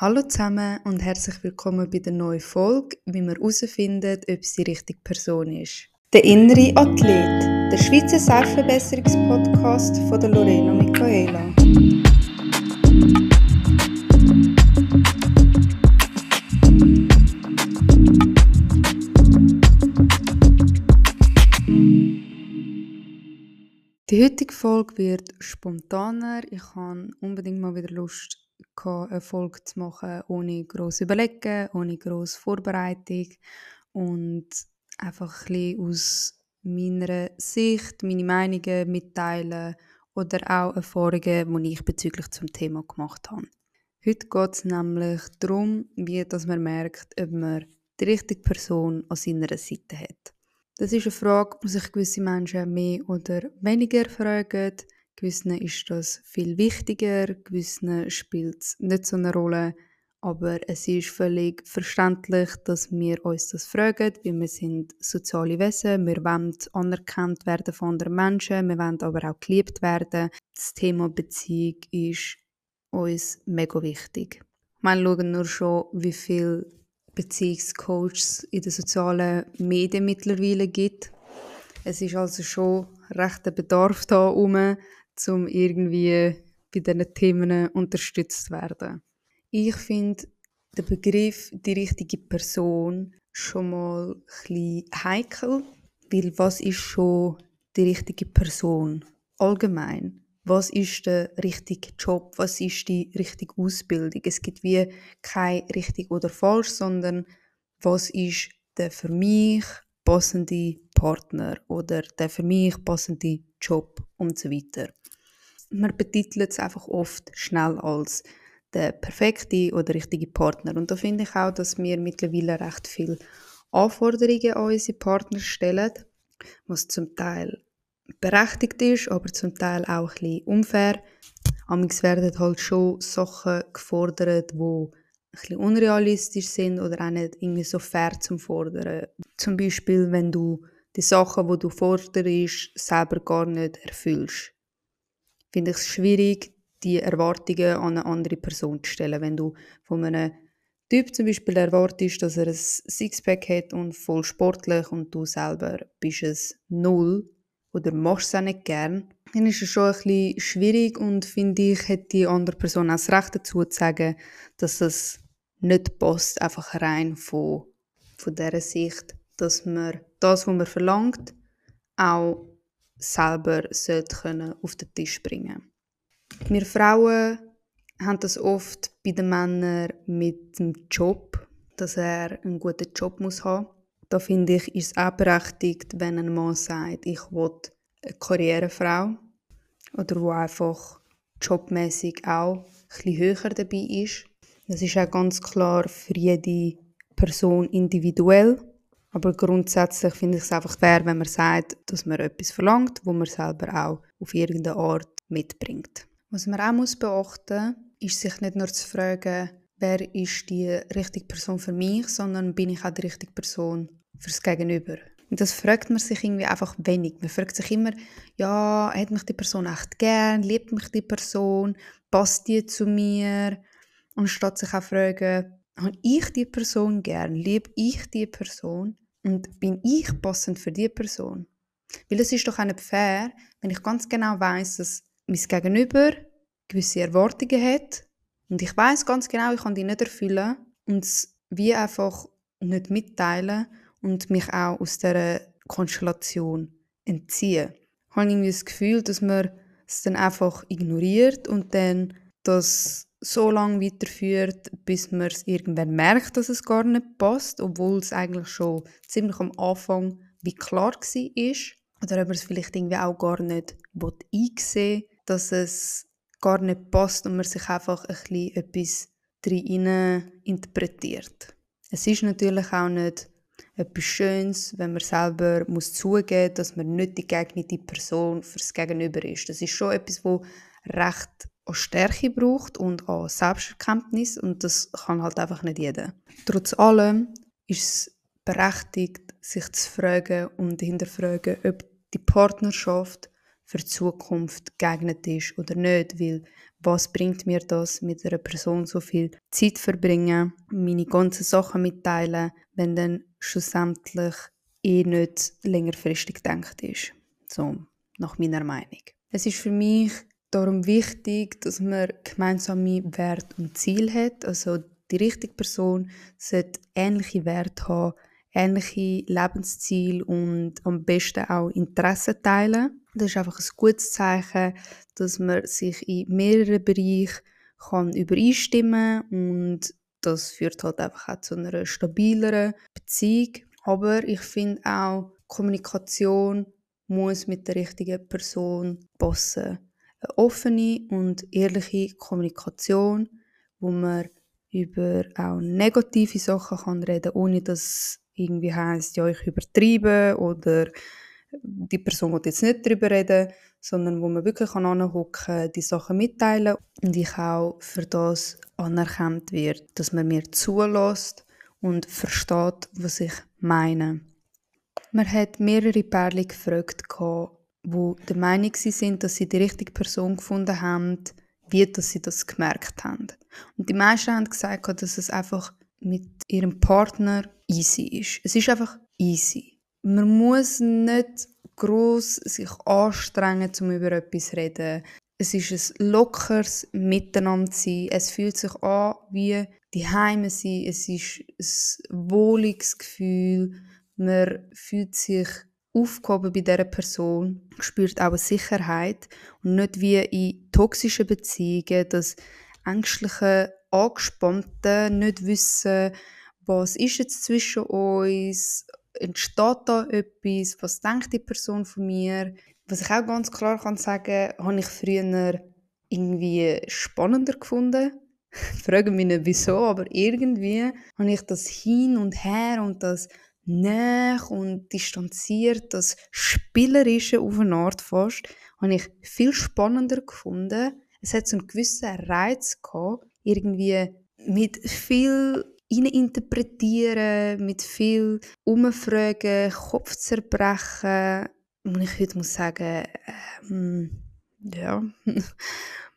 Hallo zusammen und herzlich willkommen bei der neuen Folge, wie man herausfindet, ob es die richtige Person ist. Der innere Athlet, der Schweizer Selbstverbesserungspodcast von der Lorena Michaela. Die heutige Folge wird spontaner. Ich habe unbedingt mal wieder Lust, eine Folge zu machen, ohne groß überlegen, ohne groß Vorbereitung und einfach ein bisschen aus meiner Sicht, meine Meinungen mitteilen oder auch Erfahrungen, die ich bezüglich zum Thema gemacht habe. Heute geht es nämlich darum, wie dass man merkt, ob man die richtige Person an seiner Seite hat. Das ist eine Frage, die sich gewisse Menschen mehr oder weniger fragen. Gewissen ist das viel wichtiger, gewissen spielt es nicht so eine Rolle. Aber es ist völlig verständlich, dass wir uns das fragen, weil wir sind soziale Wesen, wir wollen anerkannt werden von anderen Menschen, wir wollen aber auch geliebt werden. Das Thema Beziehung ist uns mega wichtig. Wir schauen nur schon, wie viel Beziehungscoaches in den sozialen Medien mittlerweile gibt. Es ist also schon recht ein Bedarf da um, um irgendwie bei diesen Themen unterstützt zu werden. Ich finde den Begriff die richtige Person schon mal ein heikel, weil was ist schon die richtige Person allgemein? was ist der richtige Job, was ist die richtige Ausbildung. Es gibt wie kein richtig oder falsch, sondern was ist der für mich passende Partner oder der für mich passende Job und so weiter. Man betitelt es einfach oft schnell als der perfekte oder richtige Partner. Und da finde ich auch, dass wir mittlerweile recht viele Anforderungen an unsere Partner stellen, was zum Teil berechtigt ist, aber zum Teil auch ein bisschen unfair. Amigs werden halt schon Sachen gefordert, die ein bisschen unrealistisch sind oder auch nicht irgendwie so fair zum Fordern. Zum Beispiel, wenn du die Sachen, die du forderst, selber gar nicht erfüllst. Finde ich es schwierig, die Erwartungen an eine andere Person zu stellen. Wenn du von einem Typ zum Beispiel erwartest, dass er ein Sixpack hat und voll sportlich und du selber bist es null, oder machst es auch nicht gern, dann ist es schon ein bisschen schwierig und finde ich, hat die andere Person auch das Recht dazu zu sagen, dass es nicht passt, einfach rein von, von dieser Sicht, dass man das, was man verlangt, auch selber auf den Tisch bringen Wir Frauen haben das oft bei den Männern mit dem Job, dass er einen guten Job muss haben da finde ich, ist es auch berechtigt, wenn ein Mann sagt, ich will eine Karrierefrau oder wo einfach jobmäßig auch ein höher dabei ist. Das ist auch ganz klar für jede Person individuell. Aber grundsätzlich finde ich es einfach fair, wenn man sagt, dass man etwas verlangt, wo man selber auch auf irgendeine Art mitbringt. Was man auch muss beachten muss, ist sich nicht nur zu fragen, wer ist die richtige Person für mich, sondern bin ich auch die richtige Person fürs Gegenüber. Und das fragt man sich irgendwie einfach wenig. Man fragt sich immer, ja, hat mich die Person echt gern, liebt mich die Person, passt die zu mir? Und statt sich auch fragen, habe ich die Person gern, liebe ich die Person und bin ich passend für die Person? Weil es ist doch auch nicht fair, wenn ich ganz genau weiß, dass mein Gegenüber gewisse Erwartungen hat und ich weiß ganz genau, ich kann die nicht erfüllen und es wie einfach nicht mitteilen und mich auch aus dieser Konstellation entziehen. Ich habe irgendwie das Gefühl, dass man es dann einfach ignoriert und dann das so lange weiterführt, bis man es irgendwann merkt, dass es gar nicht passt, obwohl es eigentlich schon ziemlich am Anfang wie klar war. Oder ob man es vielleicht irgendwie auch gar nicht einsehen dass es gar nicht passt und man sich einfach ein bisschen etwas drin interpretiert. Es ist natürlich auch nicht etwas Schönes, wenn man selber muss zugeben muss, dass man nicht die geeignete Person fürs Gegenüber ist. Das ist schon etwas, wo recht an Stärke braucht und an Selbsterkenntnis und das kann halt einfach nicht jeder. Trotz allem ist es berechtigt, sich zu fragen und hinterfragen, ob die Partnerschaft für die Zukunft geeignet ist oder nicht, weil was bringt mir das, mit einer Person so viel Zeit verbringen, meine ganzen Sachen mitteilen, wenn dann schlussendlich eh nicht längerfristig gedacht ist. So, nach meiner Meinung. Es ist für mich darum wichtig, dass man gemeinsame Werte und Ziele hat. Also die richtige Person sollte ähnliche Werte haben, ähnliche Lebensziele und am besten auch Interessen teilen. Das ist einfach ein gutes Zeichen, dass man sich in mehreren Bereichen kann übereinstimmen und das führt halt einfach auch zu einer stabileren Beziehung. Aber ich finde auch, Kommunikation muss mit der richtigen Person passen. Eine offene und ehrliche Kommunikation, wo man über auch negative Sachen kann reden, ohne dass irgendwie heißt, ja ich übertreibe oder die Person wird jetzt nicht darüber reden, sondern wo man wirklich anhocken die Sachen mitteilen und ich auch für das anerkannt wird, dass man mir zulässt und versteht, was ich meine. Man hat mehrere Pärchen gefragt, die der Meinung sind, dass sie die richtige Person gefunden haben, wie dass sie das gemerkt haben. Und die meisten haben gesagt, dass es einfach mit ihrem Partner easy ist. Es ist einfach easy. Man muss nicht groß sich anstrengen, um über etwas zu reden. Es ist ein lockeres Miteinander sein. Es fühlt sich an wie die Heime sein. Es ist ein wohliges Gefühl. Man fühlt sich aufgehoben bei dieser Person, spürt auch eine Sicherheit und nicht wie in toxischen Beziehungen, dass ängstliche Angespannten nicht wissen, was ist jetzt zwischen uns, entsteht da etwas, was denkt die Person von mir. Was ich auch ganz klar kann sagen, habe ich früher irgendwie spannender gefunden. Frage mich nicht wieso, aber irgendwie habe ich das hin und her und das näher und distanziert, das Spielerische auf eine Art fast, habe ich viel spannender gefunden. Es hat so einen gewissen Reiz gehabt, irgendwie mit viel interpretieren, mit viel umfragen, Kopf zerbrechen. Und ich heute muss sagen, ähm, ja,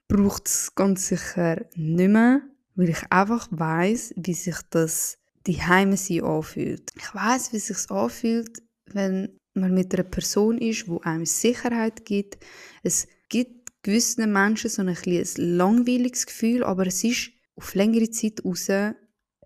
braucht es ganz sicher nicht mehr, weil ich einfach weiß, wie sich das die Heime sie anfühlt. Ich weiß, wie es sich anfühlt, wenn man mit einer Person ist, wo einem Sicherheit gibt. Es gibt gewissen Menschen so ein, ein langweiliges Gefühl, aber es ist auf längere Zeit raus ein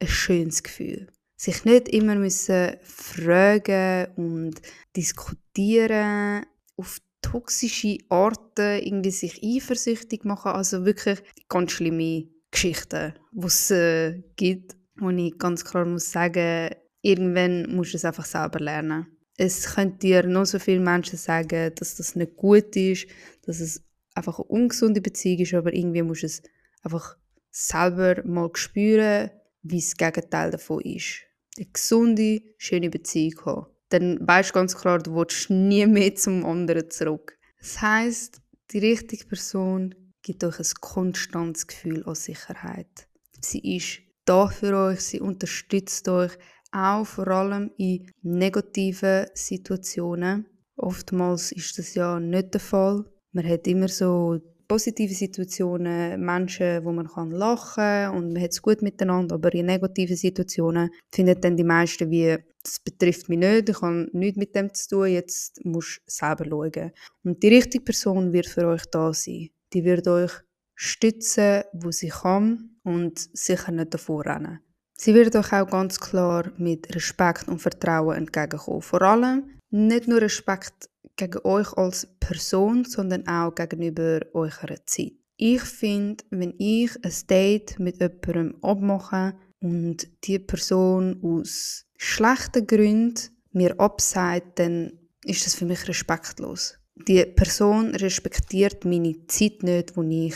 schönes Gefühl. Sich nicht immer müssen fragen und diskutieren, auf toxische Arten irgendwie sich eifersüchtig machen. Also wirklich ganz schlimme Geschichten, die es äh, gibt wo ich ganz klar muss sagen, irgendwann musst du es einfach selber lernen. Es können dir noch so viele Menschen sagen, dass das nicht gut ist, dass es einfach eine ungesunde Beziehung ist, aber irgendwie musst du es einfach selber mal spüren, wie das Gegenteil davon ist. Eine gesunde, schöne Beziehung haben. Dann weißt du ganz klar, du willst nie mehr zum anderen zurück. Das heisst, die richtige Person gibt euch ein konstantes Gefühl an Sicherheit. Sie ist da für euch, sie unterstützt euch auch vor allem in negativen Situationen. Oftmals ist das ja nicht der Fall. Man hat immer so positive Situationen, Menschen, wo man kann lachen und man hat es gut miteinander, aber in negativen Situationen finden dann die meisten wie, das betrifft mich nicht, ich habe nichts mit dem zu tun, jetzt musst du selber schauen. Und die richtige Person wird für euch da sein. Die wird euch stützen, wo sie kann und sicher nicht davor rennen. Sie wird euch auch ganz klar mit Respekt und Vertrauen entgegenkommen. Vor allem nicht nur Respekt gegen euch als Person, sondern auch gegenüber eurer Zeit. Ich finde, wenn ich ein Date mit jemandem abmache und die Person aus schlechten Gründen mir absagt, dann ist das für mich respektlos. Die Person respektiert meine Zeit nicht, die ich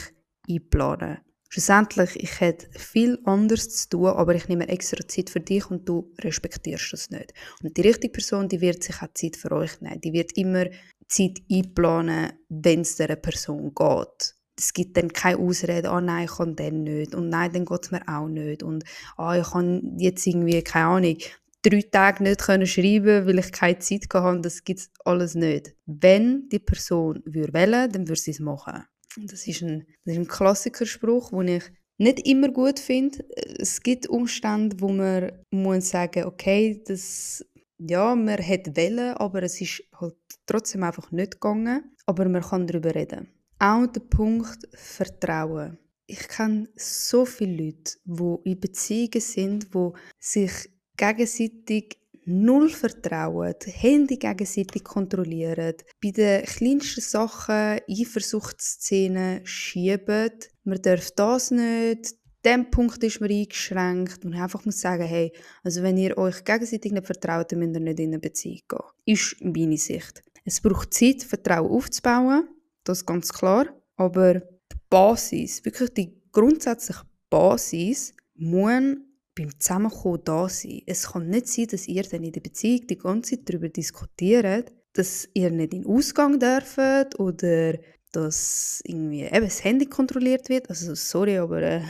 einplane. Schlussendlich, ich hätte viel anderes zu tun, aber ich nehme extra Zeit für dich und du respektierst das nicht. Und die richtige Person, die wird sich auch Zeit für euch nehmen. Die wird immer Zeit einplanen, wenn es dieser Person geht. Es gibt dann keine Ausrede, ah nein, ich kann den nicht und nein, dann geht es mir auch nicht und ah, ich kann jetzt irgendwie, keine Ahnung, drei Tage nicht können schreiben, weil ich keine Zeit hatte, das gibt es alles nicht. Wenn die Person würde wählen, dann würde sie es machen. Das ist ein, das ist ein Klassikerspruch, den ich nicht immer gut finde. Es gibt Umstände, wo man muss sagen, okay, das ja, man hat Welle, aber es ist halt trotzdem einfach nicht gegangen. Aber man kann darüber reden. Auch der Punkt Vertrauen. Ich kenne so viele Leute, die in Beziehungen sind, die sich gegenseitig null vertrauen, Handy gegenseitig kontrollieren, bei den kleinsten Sachen Eifersuchtsszenen schieben. Man darf das nicht, dem Punkt ist man eingeschränkt und einfach muss sagen, hey, also wenn ihr euch gegenseitig nicht vertraut, dann müsst ihr nicht in eine Beziehung gehen. Ist meine Sicht. Es braucht Zeit, Vertrauen aufzubauen, das ist ganz klar, aber die Basis, wirklich die grundsätzliche Basis, muss beim Zusammenkommen da sein. Es kann nicht sein, dass ihr dann in der Beziehung die ganze Zeit darüber diskutiert, dass ihr nicht in den Ausgang dürft oder dass irgendwie eben das Handy kontrolliert wird. Also sorry, aber äh,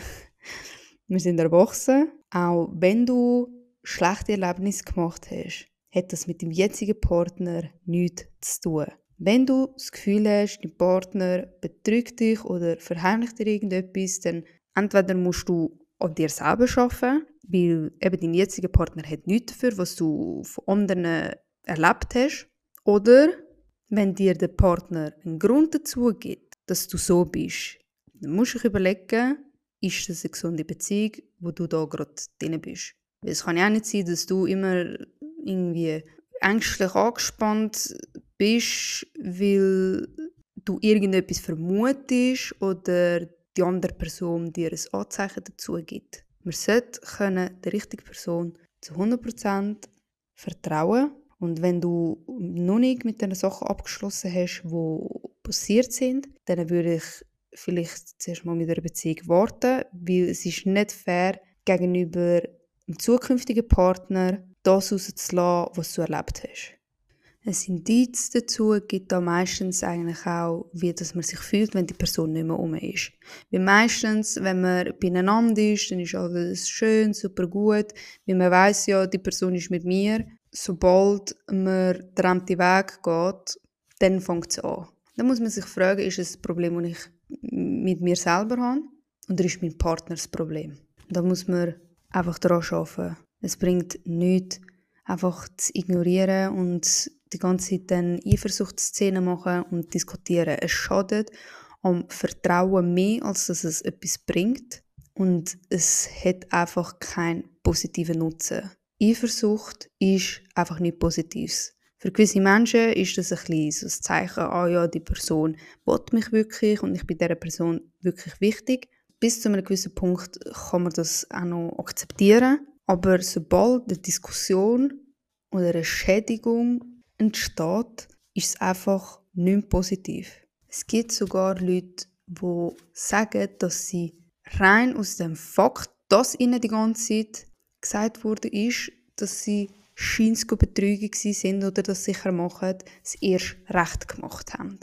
wir sind erwachsen. Auch wenn du schlechte Erlebnisse gemacht hast, hat das mit dem jetzigen Partner nichts zu tun. Wenn du das Gefühl hast, dein Partner betrügt dich oder verheimlicht dir irgendetwas, dann entweder musst du an dir selber arbeiten, weil eben dein jetziger Partner hat nichts dafür, was du von anderen erlebt hast. Oder wenn dir der Partner einen Grund dazu gibt, dass du so bist, dann musst du dich überlegen, ist das eine gesunde Beziehung, wo du da gerade drin bist. Weil es kann ja auch nicht sein, dass du immer irgendwie ängstlich angespannt bist, weil du irgendetwas vermutest oder die andere Person dir ein Anzeichen dazu gibt. Man sollte der richtigen Person zu 100% vertrauen und wenn du noch nicht mit den Sachen abgeschlossen hast, die passiert sind, dann würde ich vielleicht zuerst mal mit einer Beziehung warten, weil es ist nicht fair gegenüber dem zukünftigen Partner das rauszulassen, was du erlebt hast. Ein Indiz dazu gibt da meistens eigentlich auch, wie dass man sich fühlt, wenn die Person nicht mehr um ist. Weil meistens, wenn man beieinander ist, dann ist alles schön, super gut, weil man weiß ja, die Person ist mit mir. Sobald man den Weg geht, dann fängt es an. Dann muss man sich fragen, ist es ein Problem, das ich mit mir selber habe oder ist mein Partner das Problem? Da muss man einfach daran arbeiten. Es bringt nichts, einfach zu ignorieren und die ganze Zeit dann Eifersuchtsszenen machen und diskutieren. Es schadet am Vertrauen mehr, als dass es etwas bringt. Und es hat einfach keinen positiven Nutzen. Eifersucht ist einfach nicht Positives. Für gewisse Menschen ist das ein bisschen so ein Zeichen, ah ja, die Person will mich wirklich und ich bin dieser Person wirklich wichtig. Bis zu einem gewissen Punkt kann man das auch noch akzeptieren. Aber sobald eine Diskussion oder eine Schädigung entsteht, ist es einfach nicht mehr positiv. Es gibt sogar Leute, die sagen, dass sie rein aus dem Fakt, dass ihnen die ganze Zeit gesagt wurde, ist, dass sie scheinbar Betrüger sind oder das sicher machen, es erst recht gemacht haben.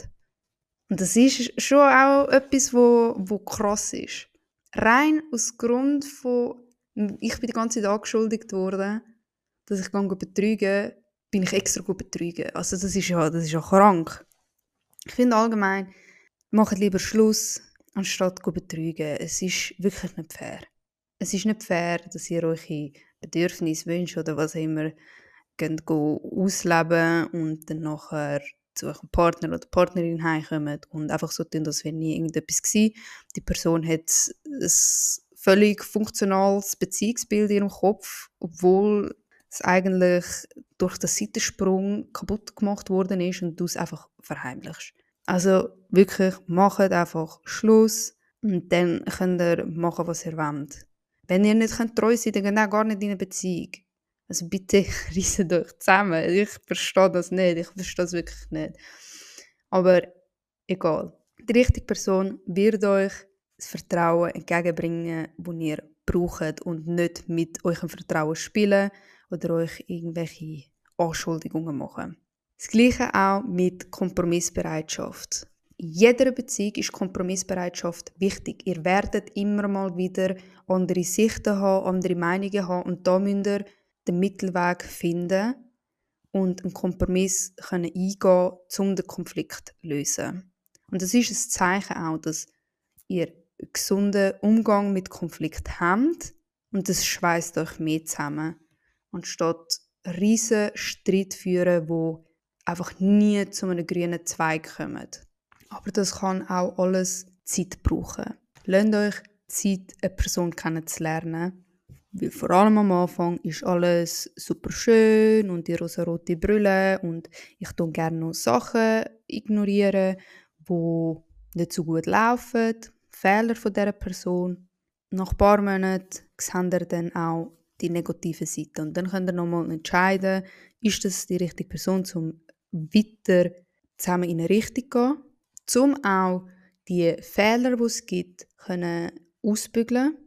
Und das ist schon auch etwas, wo, wo krass ist. Rein aus Grund von, ich bin die ganze Zeit angeschuldigt worden, dass ich betrüge, bin ich extra gut betrügen. Also das ist ja, das ist ja krank. Ich finde allgemein, macht lieber Schluss, anstatt zu betrügen. Es ist wirklich nicht fair. Es ist nicht fair, dass ihr eure Bedürfnisse, Wünsche oder was auch immer gehen, ausleben und dann nachher zu eurem Partner oder Partnerin heimkommen und einfach so tun, als wäre nie irgendetwas gewesen. Die Person hat ein völlig funktionales Beziehungsbild in ihrem Kopf, obwohl es eigentlich durch den Seitensprung kaputt gemacht worden ist und du es einfach verheimlichst. Also wirklich, macht einfach Schluss und dann könnt ihr machen, was ihr wollt. Wenn ihr nicht treu seid, dann geht auch gar nicht in eine Beziehung. Also bitte reissen euch zusammen. Ich verstehe das nicht. Ich verstehe das wirklich nicht. Aber egal. Die richtige Person wird euch das Vertrauen entgegenbringen, das ihr braucht und nicht mit eurem Vertrauen spielen oder euch irgendwelche Anschuldigungen machen. Das gleiche auch mit Kompromissbereitschaft. In jeder Beziehung ist Kompromissbereitschaft wichtig. Ihr werdet immer mal wieder andere Sichten haben, andere Meinungen haben und da müsst ihr den Mittelweg finden und einen Kompromiss können eingehen, um den Konflikt zu lösen. Und das ist ein Zeichen auch, dass ihr einen gesunden Umgang mit Konflikt habt und das schweißt euch mehr zusammen. Anstatt riesen Streit führen, wo einfach nie zu einem grünen Zweig kommen. Aber das kann auch alles Zeit brauchen. Lasst euch Zeit, eine Person kennenzulernen. Weil vor allem am Anfang ist alles super schön und die rosa-rote Brille und ich tue gerne noch Sachen ignorieren, die nicht so gut laufen, Fehler von dieser Person. Nach ein paar Monaten seht ihr dann auch die negative Seite und dann könnt ihr nochmal entscheiden, ist das die richtige Person, um weiter zusammen in eine Richtung zu gehen, um auch die Fehler, die es gibt, können ausbügeln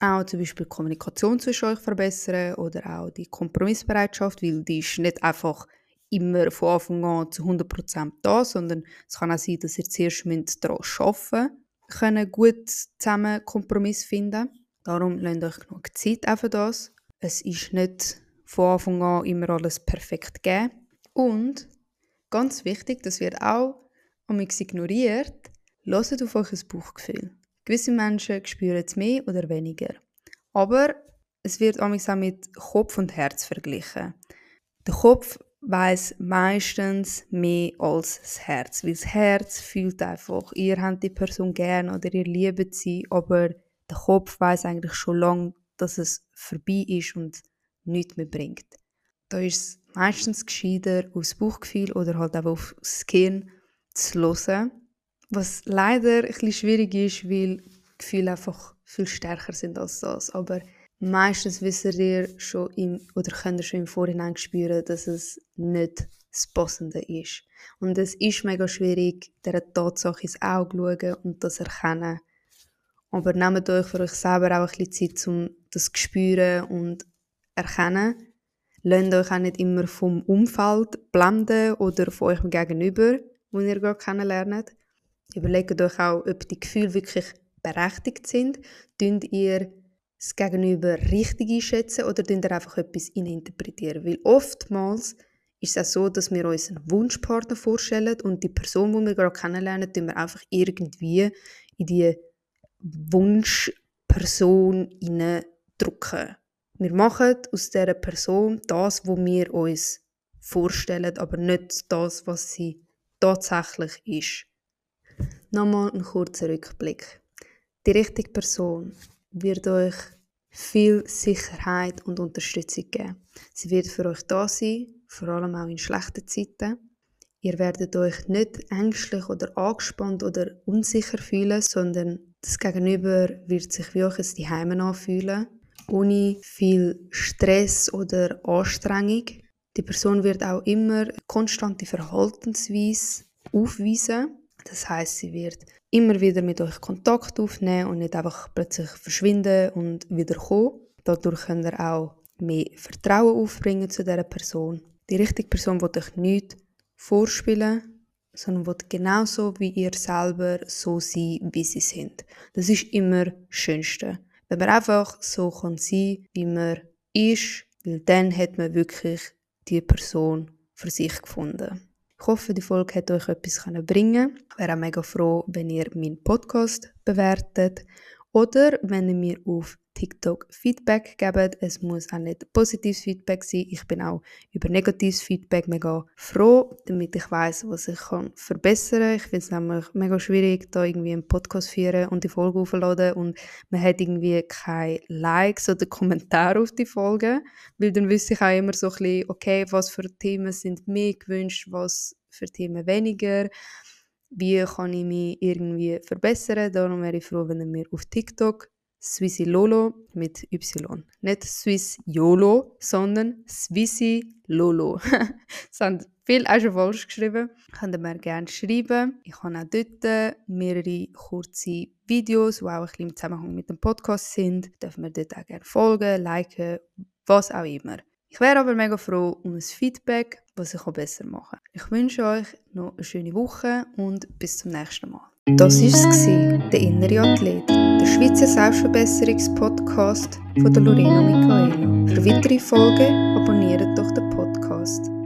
auch zum Beispiel die Kommunikation zwischen euch verbessern oder auch die Kompromissbereitschaft, weil die ist nicht einfach immer von Anfang an zu 100% da, sondern es kann auch sein, dass ihr zuerst daran arbeiten können, gut zusammen Kompromiss finden. Darum lasst euch genug Zeit für das. Es ist nicht von Anfang an immer alles perfekt gegeben. Und ganz wichtig, das wird auch amigs ignoriert, hört auf euch ein Bauchgefühl. Gewisse Menschen spüren es mehr oder weniger. Aber es wird auch mit Kopf und Herz verglichen. Der Kopf weiß meistens mehr als das Herz, weil das Herz fühlt einfach, ihr habt die Person gern oder ihr liebt sie, aber der Kopf weiß eigentlich schon lange, dass es vorbei ist und nichts mehr bringt. Da ist es meistens gescheiter, aufs Bauchgefühl oder halt auch aufs Gehirn zu hören was leider ein bisschen schwierig ist, weil Gefühle einfach viel stärker sind als das. Aber meistens wisst ihr schon im, oder könnt ihr schon im Vorhinein spüren, dass es nicht das Passende ist. Und es ist mega schwierig, dieser Tatsache ins Auge zu schauen und das erkennen. Aber nehmt euch für euch selber auch ein bisschen Zeit, um das zu spüren und erkennen. Lasst euch auch nicht immer vom Umfeld blenden oder von euch Gegenüber, wo ihr gerade kennenlernt. Überlegt euch auch, ob die Gefühle wirklich berechtigt sind. Tun ihr das Gegenüber richtig einschätzen oder tun ihr einfach etwas interpretieren? Weil oftmals ist es auch so, dass wir uns einen Wunschpartner vorstellen und die Person, die wir gerade kennenlernen, tun wir einfach irgendwie in die Wunschperson drücken. Wir machen aus dieser Person das, was wir uns vorstellen, aber nicht das, was sie tatsächlich ist. Nochmal ein kurzer Rückblick. Die richtige Person wird euch viel Sicherheit und Unterstützung geben. Sie wird für euch da sein, vor allem auch in schlechten Zeiten. Ihr werdet euch nicht ängstlich oder angespannt oder unsicher fühlen, sondern das Gegenüber wird sich wie euch ein Zuhause anfühlen, ohne viel Stress oder Anstrengung. Die Person wird auch immer konstante Verhaltensweise aufweisen das heißt, sie wird immer wieder mit euch Kontakt aufnehmen und nicht einfach plötzlich verschwinden und wieder kommen. Dadurch könnt ihr auch mehr Vertrauen aufbringen zu dieser Person. Die richtige Person wird euch nicht vorspielen, sondern wird genauso wie ihr selber so sein, wie sie sind. Das ist immer das Schönste. Wenn man einfach so kann sein, wie man ist, weil dann hat man wirklich die Person für sich gefunden. Ich hoffe, die Folge hat euch etwas bringen Ich wäre auch mega froh, wenn ihr meinen Podcast bewertet oder wenn ihr mir auf TikTok Feedback gebt. Es muss auch nicht positives Feedback sein. Ich bin auch über negatives Feedback mega froh, damit ich weiß, was ich kann verbessern kann. Ich finde es nämlich mega schwierig, da irgendwie einen Podcast führen und die Folge aufzuladen und man hat irgendwie keine Likes oder Kommentare auf die Folge, weil dann wüsste ich auch immer so ein bisschen, okay, was für Themen sind mehr gewünscht, was für Themen weniger wie kann ich mich irgendwie verbessern. Darum wäre ich froh, wenn ihr mir auf TikTok Swissy Lolo mit Y. Nicht Swiss YOLO, sondern Swissy Lolo. das haben viele auch schon falsch geschrieben. Könnt ihr mir gerne schreiben. Ich habe auch dort mehrere kurze Videos, die auch ein bisschen im Zusammenhang mit dem Podcast sind. Dürfen wir dort auch gerne folgen, liken, was auch immer. Ich wäre aber mega froh um ein Feedback, was ich besser machen kann. Ich wünsche euch noch eine schöne Woche und bis zum nächsten Mal. Das war es, der innere Athlet, der Schweizer Selbstverbesserungspodcast von der Lorena Michaela. Für weitere Folgen abonniert doch den Podcast.